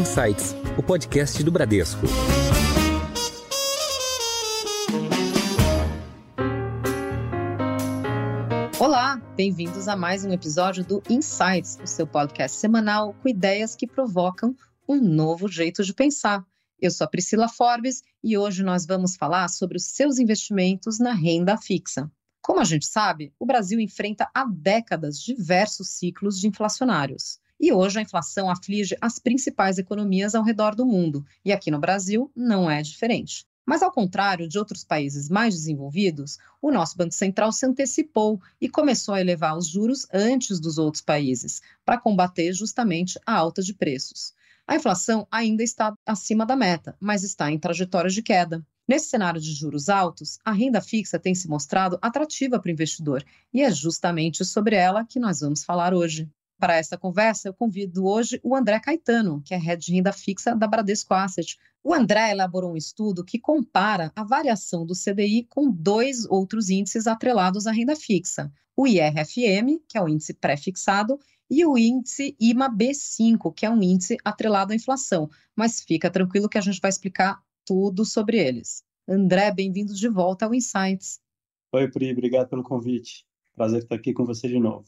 Insights, o podcast do Bradesco. Olá, bem-vindos a mais um episódio do Insights, o seu podcast semanal com ideias que provocam um novo jeito de pensar. Eu sou a Priscila Forbes e hoje nós vamos falar sobre os seus investimentos na renda fixa. Como a gente sabe, o Brasil enfrenta há décadas diversos ciclos de inflacionários. E hoje a inflação aflige as principais economias ao redor do mundo, e aqui no Brasil não é diferente. Mas, ao contrário de outros países mais desenvolvidos, o nosso Banco Central se antecipou e começou a elevar os juros antes dos outros países, para combater justamente a alta de preços. A inflação ainda está acima da meta, mas está em trajetória de queda. Nesse cenário de juros altos, a renda fixa tem se mostrado atrativa para o investidor e é justamente sobre ela que nós vamos falar hoje. Para essa conversa, eu convido hoje o André Caetano, que é head de renda fixa da Bradesco Asset. O André elaborou um estudo que compara a variação do CDI com dois outros índices atrelados à renda fixa: o IRFM, que é o índice pré-fixado, e o índice IMA B5, que é um índice atrelado à inflação. Mas fica tranquilo que a gente vai explicar tudo sobre eles. André, bem-vindo de volta ao Insights. Oi, Pri, obrigado pelo convite. Prazer estar aqui com você de novo.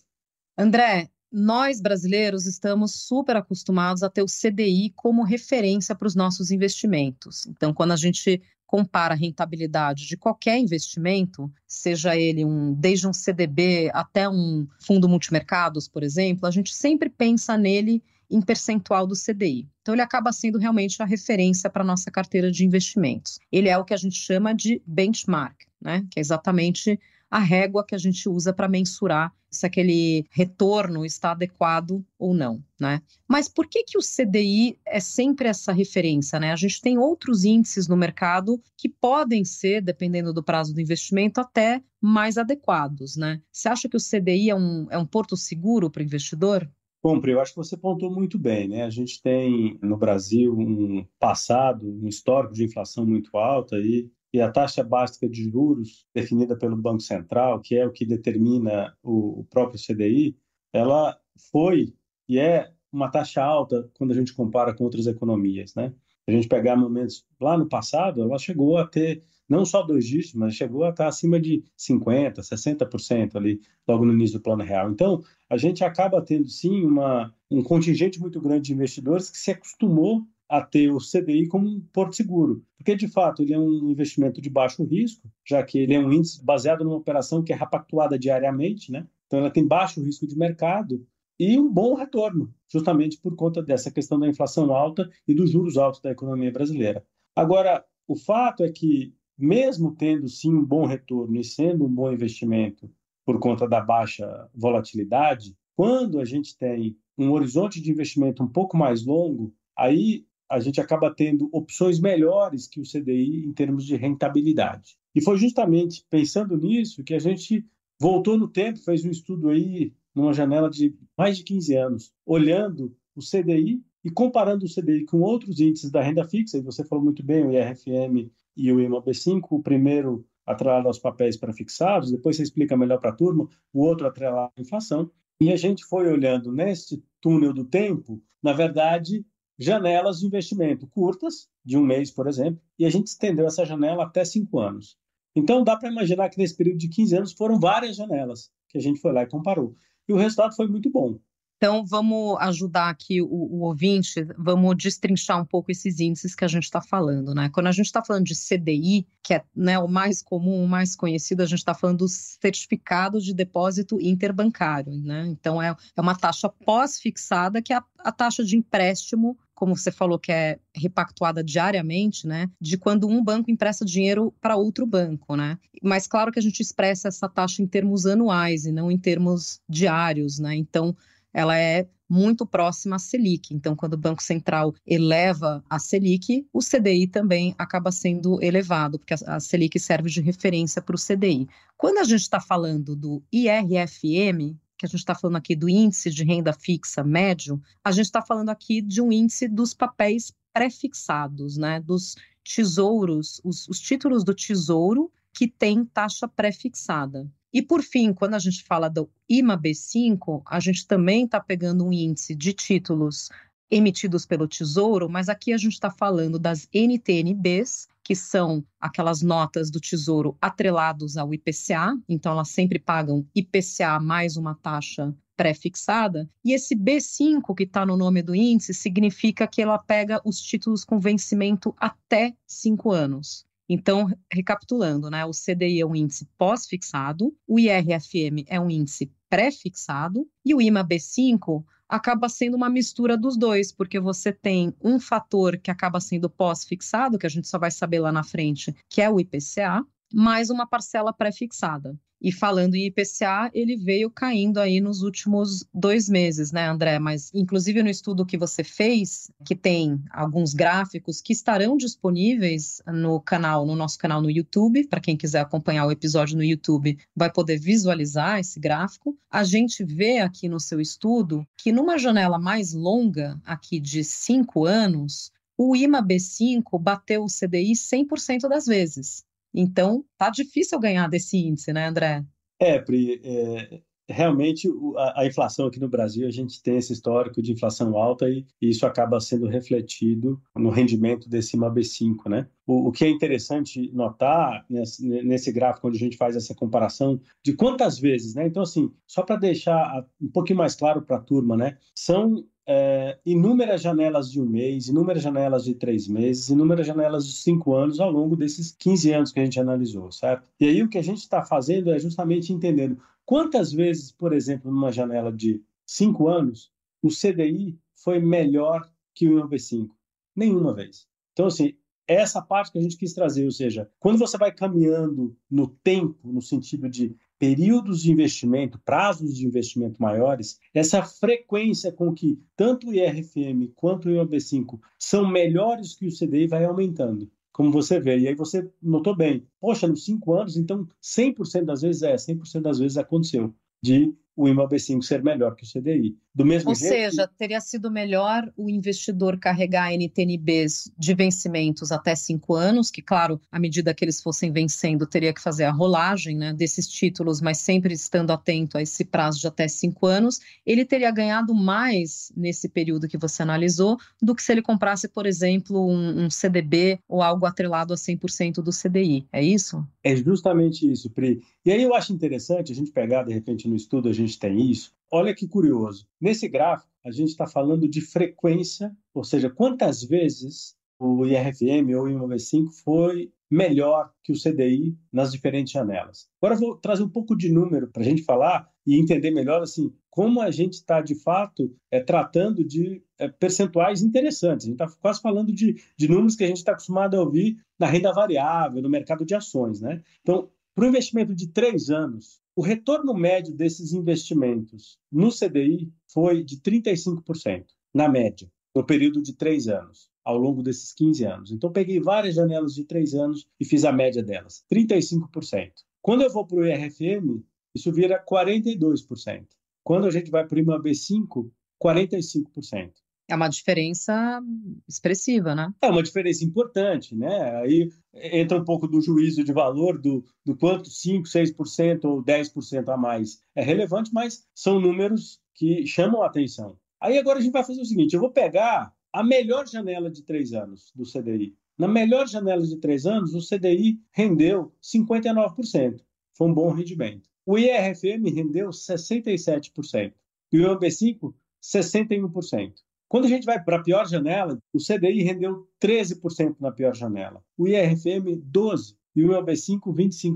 André, nós brasileiros estamos super acostumados a ter o CDI como referência para os nossos investimentos. Então, quando a gente compara a rentabilidade de qualquer investimento, seja ele um desde um CDB até um fundo multimercados, por exemplo, a gente sempre pensa nele em percentual do CDI. Então ele acaba sendo realmente a referência para a nossa carteira de investimentos. Ele é o que a gente chama de benchmark, né? Que é exatamente a régua que a gente usa para mensurar se aquele retorno está adequado ou não, né? Mas por que que o CDI é sempre essa referência, né? A gente tem outros índices no mercado que podem ser, dependendo do prazo do investimento, até mais adequados, né? Você acha que o CDI é um, é um porto seguro para o investidor? Bom, Pri, eu acho que você pontuou muito bem, né? A gente tem no Brasil um passado, um histórico de inflação muito alta e e a taxa básica de juros definida pelo Banco Central, que é o que determina o, próprio CDI, ela foi e é uma taxa alta quando a gente compara com outras economias, né? Se a gente pegar momentos lá no passado, ela chegou a ter não só dois dígitos, mas chegou a estar acima de 50%, 60% ali, logo no início do plano real. Então, a gente acaba tendo, sim, uma, um contingente muito grande de investidores que se acostumou a ter o CDI como um porto seguro, porque de fato ele é um investimento de baixo risco, já que ele é um índice baseado numa operação que é repactuada diariamente, né? Então ela tem baixo risco de mercado e um bom retorno, justamente por conta dessa questão da inflação alta e dos juros altos da economia brasileira. Agora, o fato é que mesmo tendo sim um bom retorno e sendo um bom investimento por conta da baixa volatilidade, quando a gente tem um horizonte de investimento um pouco mais longo, aí a gente acaba tendo opções melhores que o CDI em termos de rentabilidade. E foi justamente pensando nisso que a gente voltou no tempo, fez um estudo aí numa janela de mais de 15 anos, olhando o CDI e comparando o CDI com outros índices da renda fixa, e você falou muito bem, o IRFM e o IMAB5, o primeiro atrelado aos papéis pré-fixados, depois você explica melhor para a turma, o outro atrelado à inflação. E a gente foi olhando neste túnel do tempo, na verdade, janelas de investimento curtas, de um mês, por exemplo, e a gente estendeu essa janela até cinco anos. Então, dá para imaginar que nesse período de 15 anos foram várias janelas que a gente foi lá e comparou. E o resultado foi muito bom. Então, vamos ajudar aqui o, o, ouvinte, vamos destrinchar um pouco esses índices que a gente está falando, né? Quando a gente está falando de CDI, que é né, o mais comum, o mais conhecido, a gente está falando do certificado de depósito interbancário, né? Então, é, é uma taxa pós-fixada, que é a, a taxa de empréstimo como você falou, que é repactuada diariamente, né? De quando um banco empresta dinheiro para outro banco, né? Mas claro que a gente expressa essa taxa em termos anuais e não em termos diários, né? Então, ela é muito próxima à Selic. Então, quando o Banco Central eleva a Selic, o CDI também acaba sendo elevado, porque a Selic serve de referência para o CDI. Quando a gente está falando do IRFM, que a gente está falando aqui do índice de renda fixa médio, a gente está falando aqui de um índice dos papéis pré-fixados, né? Dos tesouros, os, os títulos do tesouro que tem taxa pré-fixada. E, por fim, quando a gente fala do IMA B5, a gente também está pegando um índice de títulos emitidos pelo Tesouro, mas aqui a gente está falando das NTNBs, que são aquelas notas do Tesouro atrelados ao IPCA, então elas sempre pagam IPCA mais uma taxa pré-fixada, e esse B5 que está no nome do índice significa que ela pega os títulos com vencimento até cinco anos. Então, recapitulando, né, o CDI é um índice pós-fixado, o IRFM é um índice pré-fixado e o IMA B5 acaba sendo uma mistura dos dois, porque você tem um fator que acaba sendo pós-fixado, que a gente só vai saber lá na frente, que é o IPCA, mais uma parcela pré-fixada. E falando em IPCA, ele veio caindo aí nos últimos dois meses, né, André? Mas, inclusive, no estudo que você fez, que tem alguns gráficos que estarão disponíveis no canal, no nosso canal no YouTube, para quem quiser acompanhar o episódio no YouTube, vai poder visualizar esse gráfico. A gente vê aqui no seu estudo que numa janela mais longa, aqui de cinco anos, o IMA B5 bateu o CDI 100% das vezes. Então, tá difícil ganhar desse índice, né, André? É, Pri, é, realmente a, a, inflação aqui no Brasil, a gente tem esse histórico de inflação alta e, e isso acaba sendo refletido no rendimento desse MAB5, né? O, o, que é interessante notar nesse, nesse, gráfico, onde a gente faz essa comparação de quantas vezes, né? Então, assim, só para deixar um pouquinho mais claro para a turma, né? São é, inúmeras janelas de um mês, inúmeras janelas de três meses, inúmeras janelas de cinco anos ao longo desses 15 anos que a gente analisou, certo? E aí o que a gente está fazendo é justamente entendendo quantas vezes, por exemplo, numa janela de cinco anos, o CDI foi melhor que o INOB5. Nenhuma vez. Então, assim, essa parte que a gente quis trazer, ou seja, quando você vai caminhando no tempo, no sentido de períodos de investimento, prazos de investimento maiores, essa frequência com que tanto o IRFM quanto o IOB5 são melhores que o CDI vai aumentando. Como você vê, e aí você notou bem, poxa, nos cinco anos, então 100% das vezes é, 100% das vezes aconteceu de o IMAB5 ser melhor que o CDI. Do mesmo Ou jeito, seja, teria sido melhor o investidor carregar NTNBs de vencimentos até cinco anos, que, claro, à medida que eles fossem vencendo, teria que fazer a rolagem né, desses títulos, mas sempre estando atento a esse prazo de até cinco anos, ele teria ganhado mais nesse período que você analisou do que se ele comprasse, por exemplo, um, um CDB ou algo atrelado a 100% do CDI. É isso? É justamente isso, Pri. E aí eu acho interessante a gente pegar, de repente, no estudo, a gente tem isso. Olha que curioso. Nesse gráfico, a gente está falando de frequência, ou seja, quantas vezes o IRFM ou o IMOV5 foi melhor que o CDI nas diferentes janelas. Agora eu vou trazer um pouco de número para a gente falar e entender melhor assim como a gente está de fato é, tratando de é, percentuais interessantes. A gente está quase falando de, de números que a gente está acostumado a ouvir na renda variável, no mercado de ações, né? Então, para um investimento de três anos, o retorno médio desses investimentos no CDI foi de 35%, na média, no período de três anos, ao longo desses 15 anos. Então, peguei várias janelas de três anos e fiz a média delas, 35%. Quando eu vou para o IRFM, isso vira 42%. Quando a gente vai para o IMAB5, 45%. É uma diferença expressiva, né? É uma diferença importante, né? Aí entra um pouco do juízo de valor do, do quanto 5, 6% ou 10% a mais é relevante, mas são números que chamam a atenção. Aí agora a gente vai fazer o seguinte: eu vou pegar a melhor janela de três anos do CDI. Na melhor janela de três anos, o CDI rendeu 59%. Foi um bom rendimento. O IRFM rendeu 67%. E o IOB5, 61%. Quando a gente vai para a pior janela, o CDI rendeu 13% na pior janela, o IRFM 12% e o IOB5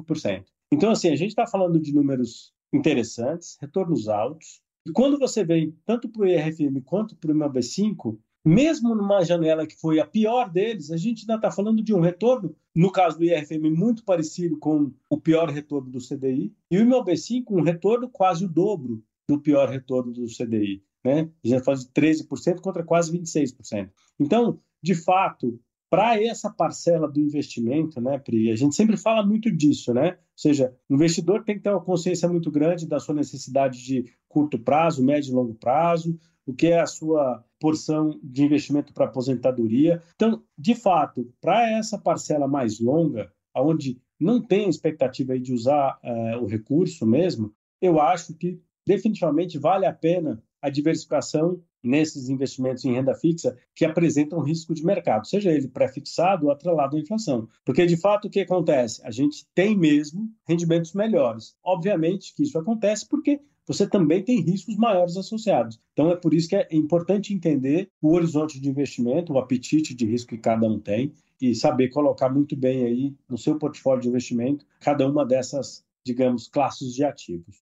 25%. Então, assim, a gente está falando de números interessantes, retornos altos. E quando você vem tanto para o IRFM quanto para o IOB5, mesmo numa janela que foi a pior deles, a gente ainda está falando de um retorno, no caso do IRFM, muito parecido com o pior retorno do CDI, e o IMOB5 um retorno quase o dobro do pior retorno do CDI né? A gente fala de 13% contra quase 26%. Então, de fato, para essa parcela do investimento, né, Pri, a gente sempre fala muito disso, né? Ou seja, o investidor tem que ter uma consciência muito grande da sua necessidade de curto prazo, médio e longo prazo, o que é a sua porção de investimento para aposentadoria. Então, de fato, para essa parcela mais longa, onde não tem expectativa de usar uh, o recurso mesmo, eu acho que definitivamente vale a pena a diversificação nesses investimentos em renda fixa que apresentam risco de mercado, seja ele pré-fixado ou atrelado à inflação. Porque, de fato, o que acontece? A gente tem mesmo rendimentos melhores. Obviamente que isso acontece porque você também tem riscos maiores associados. Então, é por isso que é importante entender o horizonte de investimento, o apetite de risco que cada um tem e saber colocar muito bem aí no seu portfólio de investimento cada uma dessas, digamos, classes de ativos.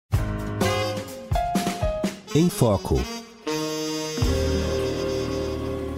Em Foco.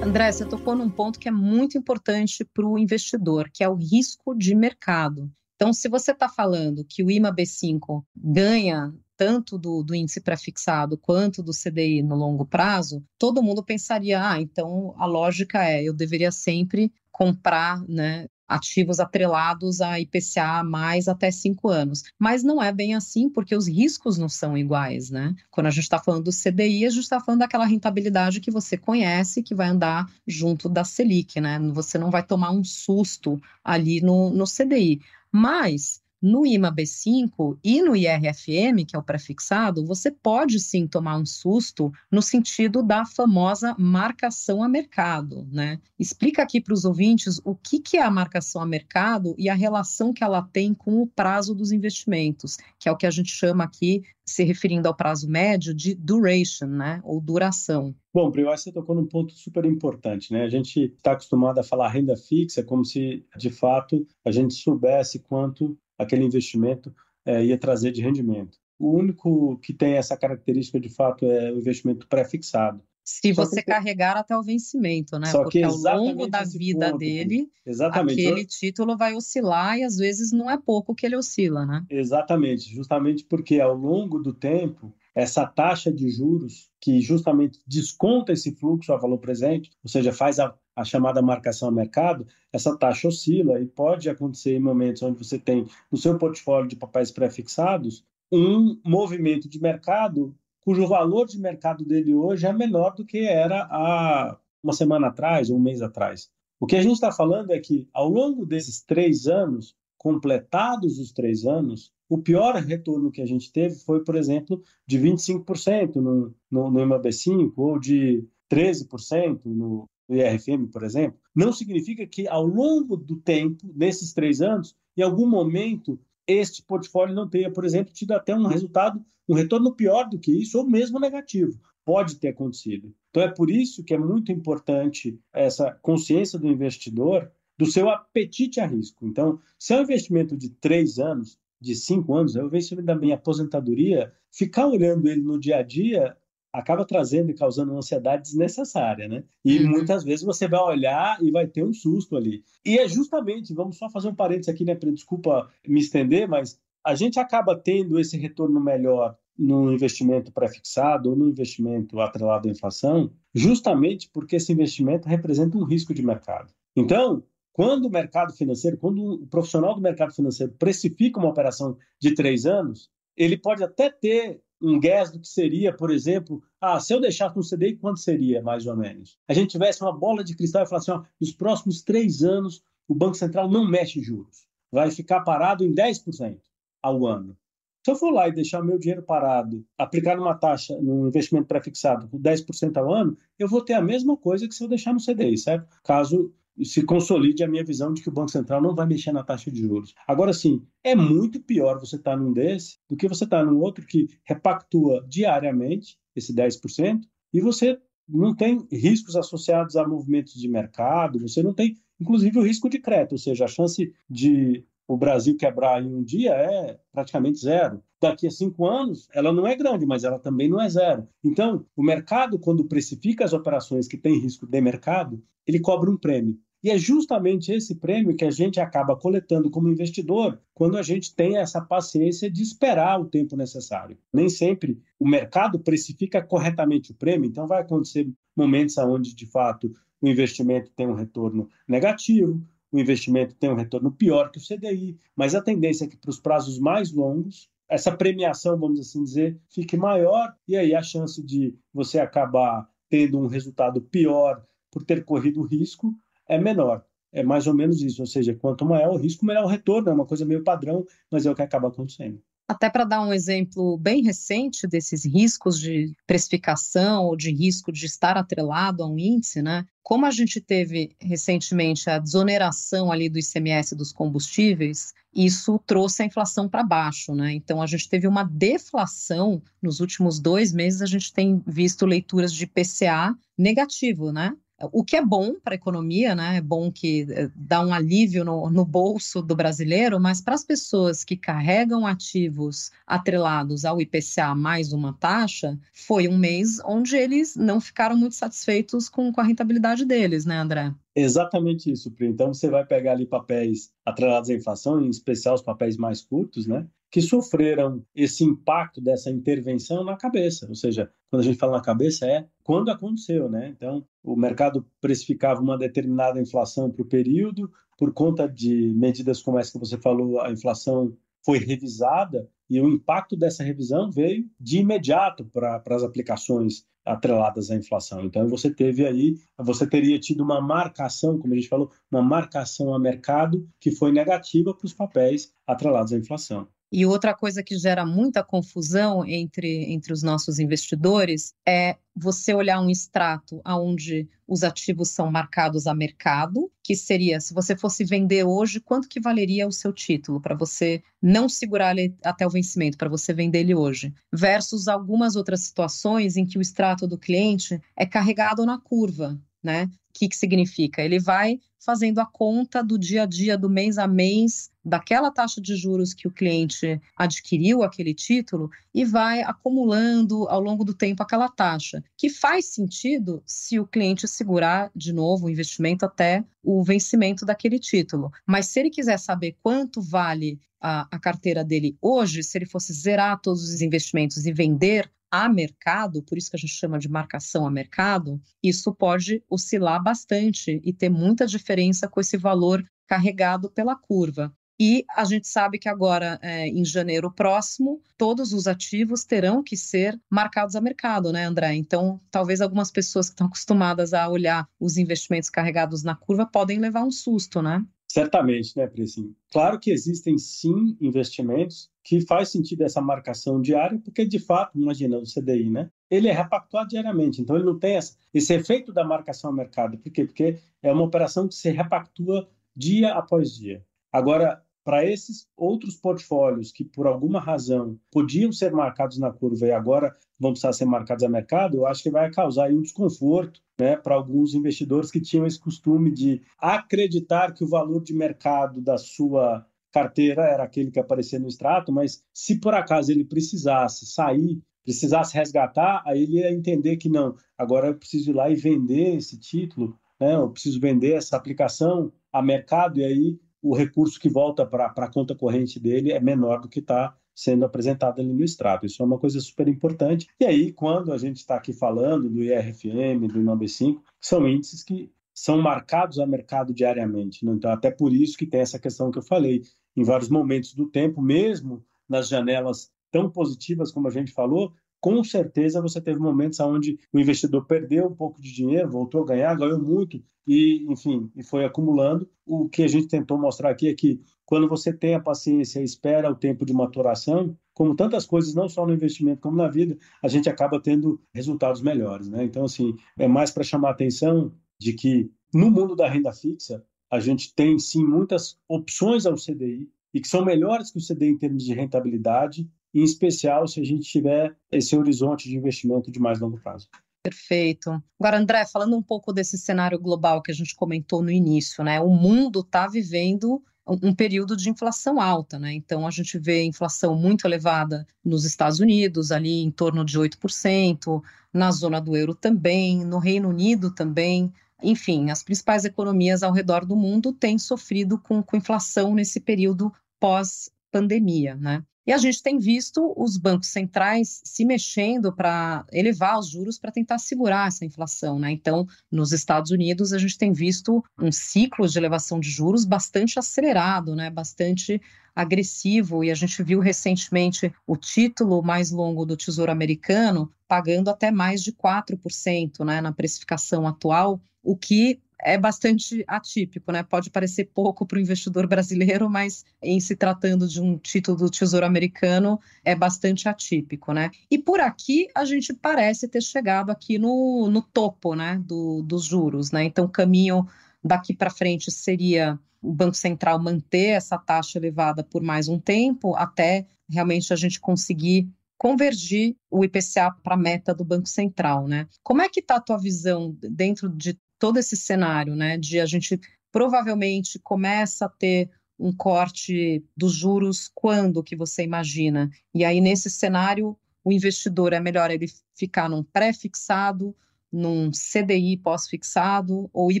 André, você tocou num ponto que é muito importante para o investidor, que é o risco de mercado. Então, se você está falando que o IMA B5 ganha tanto do, do índice pré-fixado quanto do CDI no longo prazo, todo mundo pensaria, ah, então a lógica é, eu deveria sempre comprar, né, ativos atrelados a IPCA mais até cinco anos. Mas não é bem assim, porque os riscos não são iguais, né? Quando a gente está falando do CDI, a gente está falando daquela rentabilidade que você conhece, que vai andar junto da Selic, né? Você não vai tomar um susto ali no, no CDI. Mas no IMA B5 e no IRFM, que é o prefixado, você pode sim tomar um susto no sentido da famosa marcação a mercado, né? Explica aqui para os ouvintes o que, que é a marcação a mercado e a relação que ela tem com o prazo dos investimentos, que é o que a gente chama aqui, se referindo ao prazo médio, de duration, né? Ou duração. Bom, Pri, você tocou num ponto super importante, né? A gente está acostumado a falar renda fixa como se, de fato, a gente soubesse quanto aquele investimento é, ia trazer de rendimento. O único que tem essa característica, de fato, é o investimento pré-fixado. Se Só você que... carregar até o vencimento, né? Só Porque ao longo da vida ponto, dele, exatamente. aquele título vai oscilar e às vezes não é pouco que ele oscila, né? Exatamente, justamente porque ao longo do tempo, essa taxa de juros que justamente desconta esse fluxo a valor presente, ou seja, faz a a chamada marcação a mercado, essa taxa oscila e pode acontecer em momentos onde você tem no seu portfólio de papéis pré-fixados um movimento de mercado cujo valor de mercado dele hoje é menor do que era há uma semana atrás ou um mês atrás. O que a gente está falando é que, ao longo desses três anos, completados os três anos, o pior retorno que a gente teve foi, por exemplo, de 25% no, no, no IMAB5 ou de 13% no, do IRFM, por exemplo, não significa que ao longo do tempo, nesses três anos, em algum momento, este portfólio não tenha, por exemplo, tido até um resultado, um retorno pior do que isso, ou mesmo negativo. Pode ter acontecido. Então, é por isso que é muito importante essa consciência do investidor do seu apetite a risco. Então, se é um investimento de três anos, de cinco anos, é o investimento da minha aposentadoria, ficar olhando ele no dia a dia acaba trazendo e causando uma ansiedade desnecessária, né? E uhum. muitas vezes você vai olhar e vai ter um susto ali. E é justamente, vamos só fazer um parênteses aqui, né? Desculpa me estender, mas a gente acaba tendo esse retorno melhor no investimento pré-fixado ou no investimento atrelado à inflação, justamente porque esse investimento representa um risco de mercado. Então, quando o mercado financeiro, quando o profissional do mercado financeiro precifica uma operação de três anos, ele pode até ter um gas do que seria, por exemplo, ah, se eu deixasse no CDI, quanto seria, mais ou menos? A gente tivesse uma bola de cristal e falasse, ó, nos próximos três anos, o Banco Central não mexe juros. Vai ficar parado em 10% ao ano. Se eu for lá e deixar meu dinheiro parado, aplicar numa taxa, num investimento pré-fixado com 10% ao ano, eu vou ter a mesma coisa que se eu deixar no CDI, certo? Caso se consolide a minha visão de que o Banco Central não vai mexer na taxa de juros. Agora sim, é muito pior você estar tá num desse do que você estar tá num outro que repactua diariamente esse 10% e você não tem riscos associados a movimentos de mercado, você não tem, inclusive, o risco de crédito, ou seja, a chance de o Brasil quebrar em um dia é praticamente zero. Daqui a cinco anos, ela não é grande, mas ela também não é zero. Então, o mercado, quando precifica as operações que têm risco de mercado, ele cobra um prêmio. E é justamente esse prêmio que a gente acaba coletando como investidor quando a gente tem essa paciência de esperar o tempo necessário. Nem sempre o mercado precifica corretamente o prêmio, então vai acontecer momentos onde, de fato, o investimento tem um retorno negativo, o investimento tem um retorno pior que o CDI, mas a tendência é que para os prazos mais longos, essa premiação, vamos assim dizer, fique maior e aí a chance de você acabar tendo um resultado pior por ter corrido risco é menor. É mais ou menos isso, ou seja, quanto maior o risco, melhor o retorno. É uma coisa meio padrão, mas é o que acaba acontecendo. Até para dar um exemplo bem recente desses riscos de precificação ou de risco de estar atrelado a um índice, né? Como a gente teve recentemente a desoneração ali do ICMS dos combustíveis, isso trouxe a inflação para baixo, né? Então a gente teve uma deflação nos últimos dois meses. A gente tem visto leituras de PCA negativo, né? O que é bom para a economia, né? É bom que eh, dá um alívio no, no bolso do brasileiro, mas para as pessoas que carregam ativos atrelados ao IPCA mais uma taxa, foi um mês onde eles não ficaram muito satisfeitos com, com a rentabilidade deles, né, André? Exatamente isso, Pri. Então você vai pegar ali papéis atrelados à inflação, em especial os papéis mais curtos, né? Que sofreram esse impacto dessa intervenção na cabeça. Ou seja, quando a gente fala na cabeça, é quando aconteceu, né? Então, o mercado precificava uma determinada inflação para o período, por conta de medidas como essa que você falou, a inflação foi revisada e o impacto dessa revisão veio de imediato para as aplicações atreladas à inflação. Então você teve aí, você teria tido uma marcação, como a gente falou, uma marcação a mercado que foi negativa para os papéis atrelados à inflação. E outra coisa que gera muita confusão entre, entre os nossos investidores é você olhar um extrato onde os ativos são marcados a mercado, que seria, se você fosse vender hoje, quanto que valeria o seu título para você não segurar ele até o vencimento, para você vender ele hoje, versus algumas outras situações em que o extrato do cliente é carregado na curva, né? O que, que significa? Ele vai fazendo a conta do dia a dia, do mês a mês, daquela taxa de juros que o cliente adquiriu aquele título e vai acumulando ao longo do tempo aquela taxa, que faz sentido se o cliente segurar de novo o investimento até o vencimento daquele título. Mas se ele quiser saber quanto vale a, a carteira dele hoje, se ele fosse zerar todos os investimentos e vender a mercado, por isso que a gente chama de marcação a mercado, isso pode oscilar bastante e ter muita diferença com esse valor carregado pela curva. E a gente sabe que agora, é, em janeiro próximo, todos os ativos terão que ser marcados a mercado, né, André? Então, talvez algumas pessoas que estão acostumadas a olhar os investimentos carregados na curva podem levar um susto, né? Certamente, né, Precinho? Claro que existem sim investimentos que faz sentido essa marcação diária, porque de fato, imagina o CDI, né? Ele é repactuado diariamente, então ele não tem essa, esse efeito da marcação ao mercado. Por quê? Porque é uma operação que se repactua dia após dia. Agora, para esses outros portfólios que, por alguma razão, podiam ser marcados na curva e agora vão precisar ser marcados a mercado, eu acho que vai causar um desconforto né, para alguns investidores que tinham esse costume de acreditar que o valor de mercado da sua carteira era aquele que aparecia no extrato, mas se por acaso ele precisasse sair, precisasse resgatar, aí ele ia entender que não, agora eu preciso ir lá e vender esse título, né, eu preciso vender essa aplicação a mercado, e aí o recurso que volta para a conta corrente dele é menor do que está sendo apresentado ali no extrato. Isso é uma coisa super importante. E aí, quando a gente está aqui falando do IRFM, do INOB5, são índices que são marcados a mercado diariamente. Né? Então, até por isso que tem essa questão que eu falei. Em vários momentos do tempo, mesmo nas janelas tão positivas como a gente falou, com certeza você teve momentos onde o investidor perdeu um pouco de dinheiro, voltou a ganhar, ganhou muito e, enfim, e foi acumulando. O que a gente tentou mostrar aqui é que quando você tem a paciência e espera o tempo de maturação, como tantas coisas, não só no investimento como na vida, a gente acaba tendo resultados melhores, né? Então, assim, é mais para chamar a atenção de que no mundo da renda fixa, a gente tem sim muitas opções ao CDI e que são melhores que o CDI em termos de rentabilidade em especial se a gente tiver esse horizonte de investimento de mais longo prazo. Perfeito. Agora, André, falando um pouco desse cenário global que a gente comentou no início, né? O mundo está vivendo um período de inflação alta, né? Então a gente vê inflação muito elevada nos Estados Unidos, ali em torno de 8%, na zona do euro também, no Reino Unido também. Enfim, as principais economias ao redor do mundo têm sofrido com, com inflação nesse período pós-pandemia, né? E a gente tem visto os bancos centrais se mexendo para elevar os juros para tentar segurar essa inflação. Né? Então, nos Estados Unidos, a gente tem visto um ciclo de elevação de juros bastante acelerado, né? bastante agressivo. E a gente viu recentemente o título mais longo do Tesouro Americano pagando até mais de 4% né, na precificação atual, o que é bastante atípico, né? Pode parecer pouco para o investidor brasileiro, mas em se tratando de um título do Tesouro Americano, é bastante atípico, né? E por aqui a gente parece ter chegado aqui no, no topo, né, do, dos juros, né? Então, o caminho daqui para frente seria o Banco Central manter essa taxa elevada por mais um tempo, até realmente a gente conseguir convergir o IPCA para a meta do Banco Central, né? Como é que está a tua visão dentro de todo esse cenário, né? De a gente provavelmente começa a ter um corte dos juros quando que você imagina? E aí nesse cenário o investidor é melhor ele ficar num pré-fixado, num CDI pós-fixado ou ir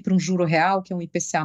para um juro real, que é um IPCA+,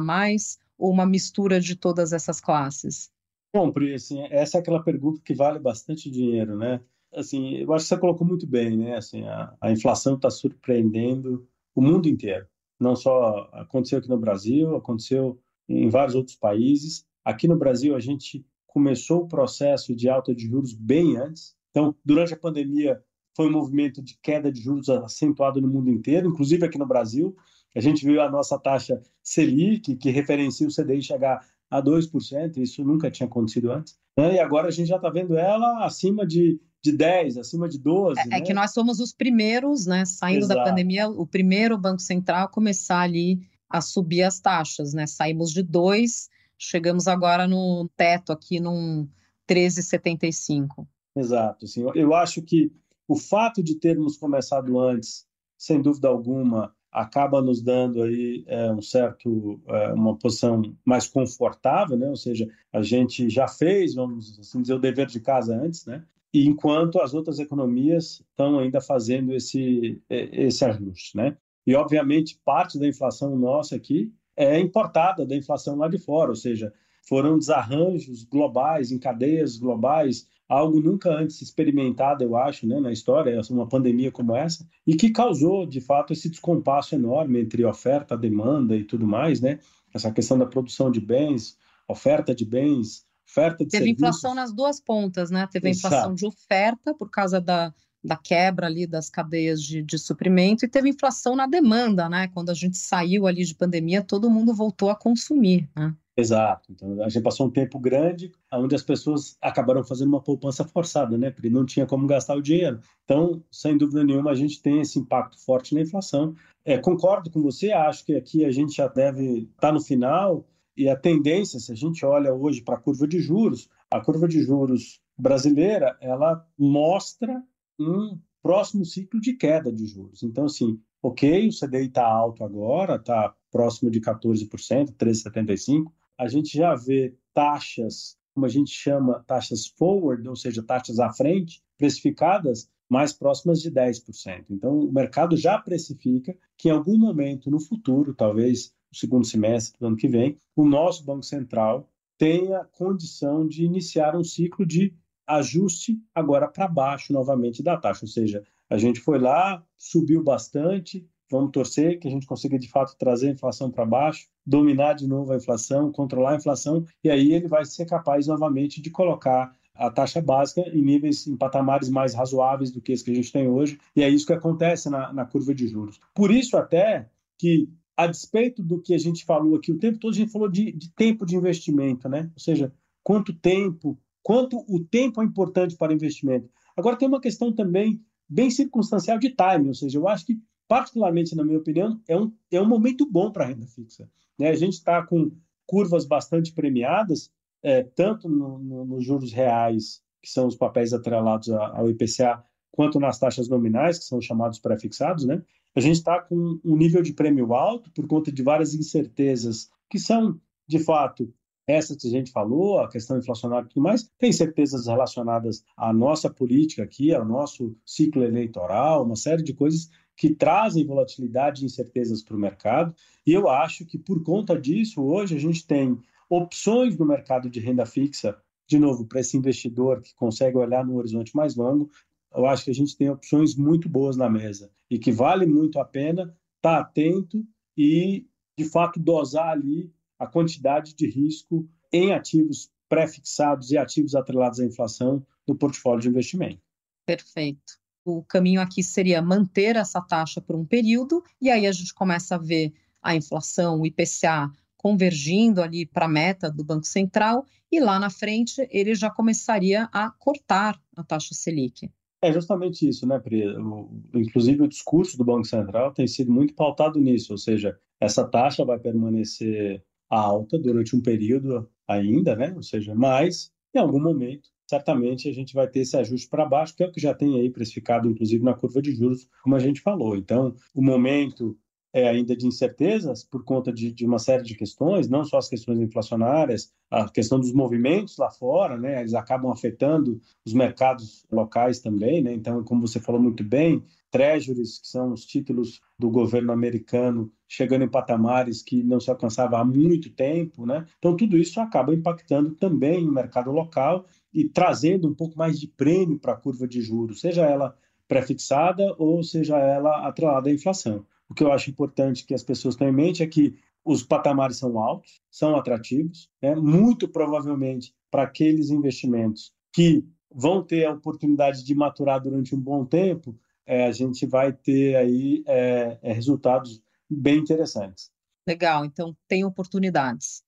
ou uma mistura de todas essas classes? Bom, Pri, assim, essa é aquela pergunta que vale bastante dinheiro, né? Assim, eu acho que você colocou muito bem, né? Assim, a, a inflação está surpreendendo o mundo inteiro. Não só aconteceu aqui no Brasil, aconteceu em vários outros países. Aqui no Brasil, a gente começou o processo de alta de juros bem antes. Então, durante a pandemia, foi um movimento de queda de juros acentuado no mundo inteiro, inclusive aqui no Brasil. A gente viu a nossa taxa Selic, que referencia o CDI chegar a 2%, isso nunca tinha acontecido antes. Né? E agora a gente já está vendo ela acima de, de 10, acima de 12. É, é né? é que nós somos os primeiros, né, saindo Exato. da pandemia, o primeiro Banco Central a começar ali a subir as taxas, né? Saímos de 2, chegamos agora no teto aqui num 13,75. Exato. Assim, eu acho que o fato de termos começado antes, sem dúvida alguma, acaba nos dando aí é, um certo é, uma posição mais confortável, né? Ou seja, a gente já fez, vamos assim dizer, o dever de casa antes, né? Enquanto as outras economias estão ainda fazendo esse é, esse ajuste, né? E obviamente parte da inflação nossa aqui é importada da inflação lá de fora, ou seja, foram desarranjos globais em cadeias globais algo nunca antes experimentado, eu acho, né, na história, uma pandemia como essa, e que causou, de fato, esse descompasso enorme entre oferta, demanda e tudo mais, né? Essa questão da produção de bens, oferta de bens, oferta de Teve serviços. inflação nas duas pontas, né? Teve a inflação de oferta por causa da, da quebra ali das cadeias de, de suprimento e teve inflação na demanda, né? Quando a gente saiu ali de pandemia, todo mundo voltou a consumir, né? Exato. Então, a gente passou um tempo grande onde as pessoas acabaram fazendo uma poupança forçada, né? Porque não tinha como gastar o dinheiro. Então, sem dúvida nenhuma, a gente tem esse impacto forte na inflação. É, concordo com você, acho que aqui a gente já deve estar tá no final e a tendência, se a gente olha hoje para a curva de juros, a curva de juros brasileira, ela mostra um próximo ciclo de queda de juros. Então, assim, ok, o CDI está alto agora, está próximo de 14%, 13,75%, a gente já vê taxas, como a gente chama, taxas forward, ou seja, taxas à frente, precificadas mais próximas de 10%. Então, o mercado já precifica que em algum momento no futuro, talvez no segundo semestre do ano que vem, o nosso Banco Central tenha condição de iniciar um ciclo de ajuste agora para baixo novamente da taxa. Ou seja, a gente foi lá, subiu bastante, Vamos torcer que a gente consiga de fato trazer a inflação para baixo, dominar de novo a inflação, controlar a inflação, e aí ele vai ser capaz novamente de colocar a taxa básica em níveis, em patamares mais razoáveis do que esse que a gente tem hoje, e é isso que acontece na, na curva de juros. Por isso, até que, a despeito do que a gente falou aqui o tempo todo, a gente falou de, de tempo de investimento, né? Ou seja, quanto tempo, quanto o tempo é importante para investimento. Agora, tem uma questão também bem circunstancial de timing, ou seja, eu acho que particularmente na minha opinião, é um, é um momento bom para a renda fixa. Né? A gente está com curvas bastante premiadas, é, tanto nos no, no juros reais, que são os papéis atrelados ao IPCA, quanto nas taxas nominais, que são chamados pré-fixados. Né? A gente está com um nível de prêmio alto por conta de várias incertezas que são, de fato, essas que a gente falou, a questão inflacionária e tudo mais, tem certezas relacionadas à nossa política aqui, ao nosso ciclo eleitoral, uma série de coisas que trazem volatilidade e incertezas para o mercado. E eu acho que, por conta disso, hoje a gente tem opções no mercado de renda fixa, de novo, para esse investidor que consegue olhar no horizonte mais longo. Eu acho que a gente tem opções muito boas na mesa e que vale muito a pena estar tá atento e, de fato, dosar ali a quantidade de risco em ativos pré-fixados e ativos atrelados à inflação no portfólio de investimento. Perfeito o caminho aqui seria manter essa taxa por um período, e aí a gente começa a ver a inflação, o IPCA, convergindo ali para a meta do Banco Central e lá na frente ele já começaria a cortar a taxa Selic. É justamente isso, né, Pri? O, inclusive o discurso do Banco Central tem sido muito pautado nisso, ou seja, essa taxa vai permanecer alta durante um período ainda, né? Ou seja, mas em algum momento certamente a gente vai ter esse ajuste para baixo, que é o que já tem aí precificado, inclusive na curva de juros, como a gente falou. Então, o momento é ainda de incertezas por conta de, de, uma série de questões, não só as questões inflacionárias, a questão dos movimentos lá fora, né? Eles acabam afetando os mercados locais também, né? Então, como você falou muito bem, treasuries, que são os títulos do governo americano, chegando em patamares que não se alcançava há muito tempo, né? Então, tudo isso acaba impactando também o mercado local e trazendo um pouco mais de prêmio para a curva de juros, seja ela pré-fixada ou seja ela atrelada à inflação. O que eu acho importante que as pessoas tenham em mente é que os patamares são altos, são atrativos, né? muito provavelmente para aqueles investimentos que vão ter a oportunidade de maturar durante um bom tempo, é, a gente vai ter aí é, é, resultados bem interessantes. Legal, então tem oportunidades.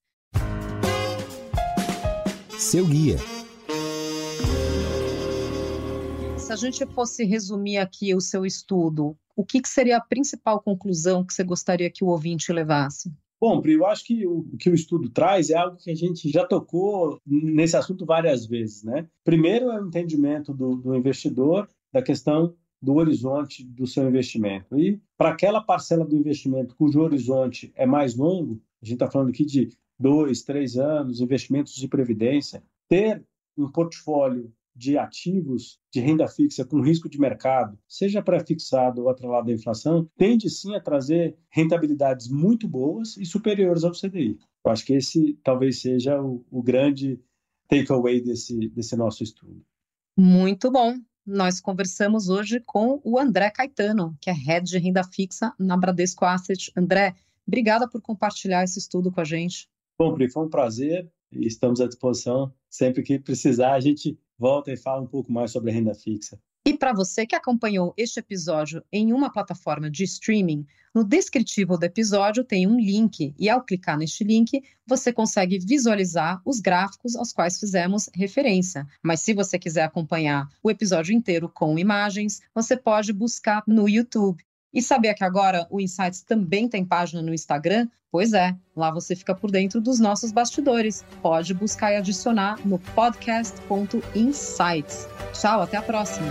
Seu guia se a gente fosse resumir aqui o seu estudo, o que, que seria a principal conclusão que você gostaria que o ouvinte levasse? Bom, Pri, eu acho que o, que o estudo traz é algo que a gente já tocou nesse assunto várias vezes, né? Primeiro é o entendimento do, do investidor da questão do horizonte do seu investimento. E para aquela parcela do investimento cujo horizonte é mais longo, a gente está falando aqui de dois, três anos, investimentos de previdência, ter um portfólio de ativos de renda fixa com risco de mercado, seja pré-fixado ou atrelado à inflação, tende sim a trazer rentabilidades muito boas e superiores ao CDI. Eu acho que esse talvez seja o, o grande takeaway desse, desse nosso estudo. Muito bom. Nós conversamos hoje com o André Caetano, que é head de renda fixa na Bradesco Asset. André, obrigada por compartilhar esse estudo com a gente. Bom, Pri, foi um prazer e estamos à disposição. Sempre que precisar, a gente volta e fala um pouco mais sobre a renda fixa. E para você que acompanhou este episódio em uma plataforma de streaming, no descritivo do episódio tem um link e ao clicar neste link, você consegue visualizar os gráficos aos quais fizemos referência. Mas se você quiser acompanhar o episódio inteiro com imagens, você pode buscar no YouTube. E sabia que agora o Insights também tem página no Instagram? Pois é, lá você fica por dentro dos nossos bastidores. Pode buscar e adicionar no podcast.insights. Tchau, até a próxima!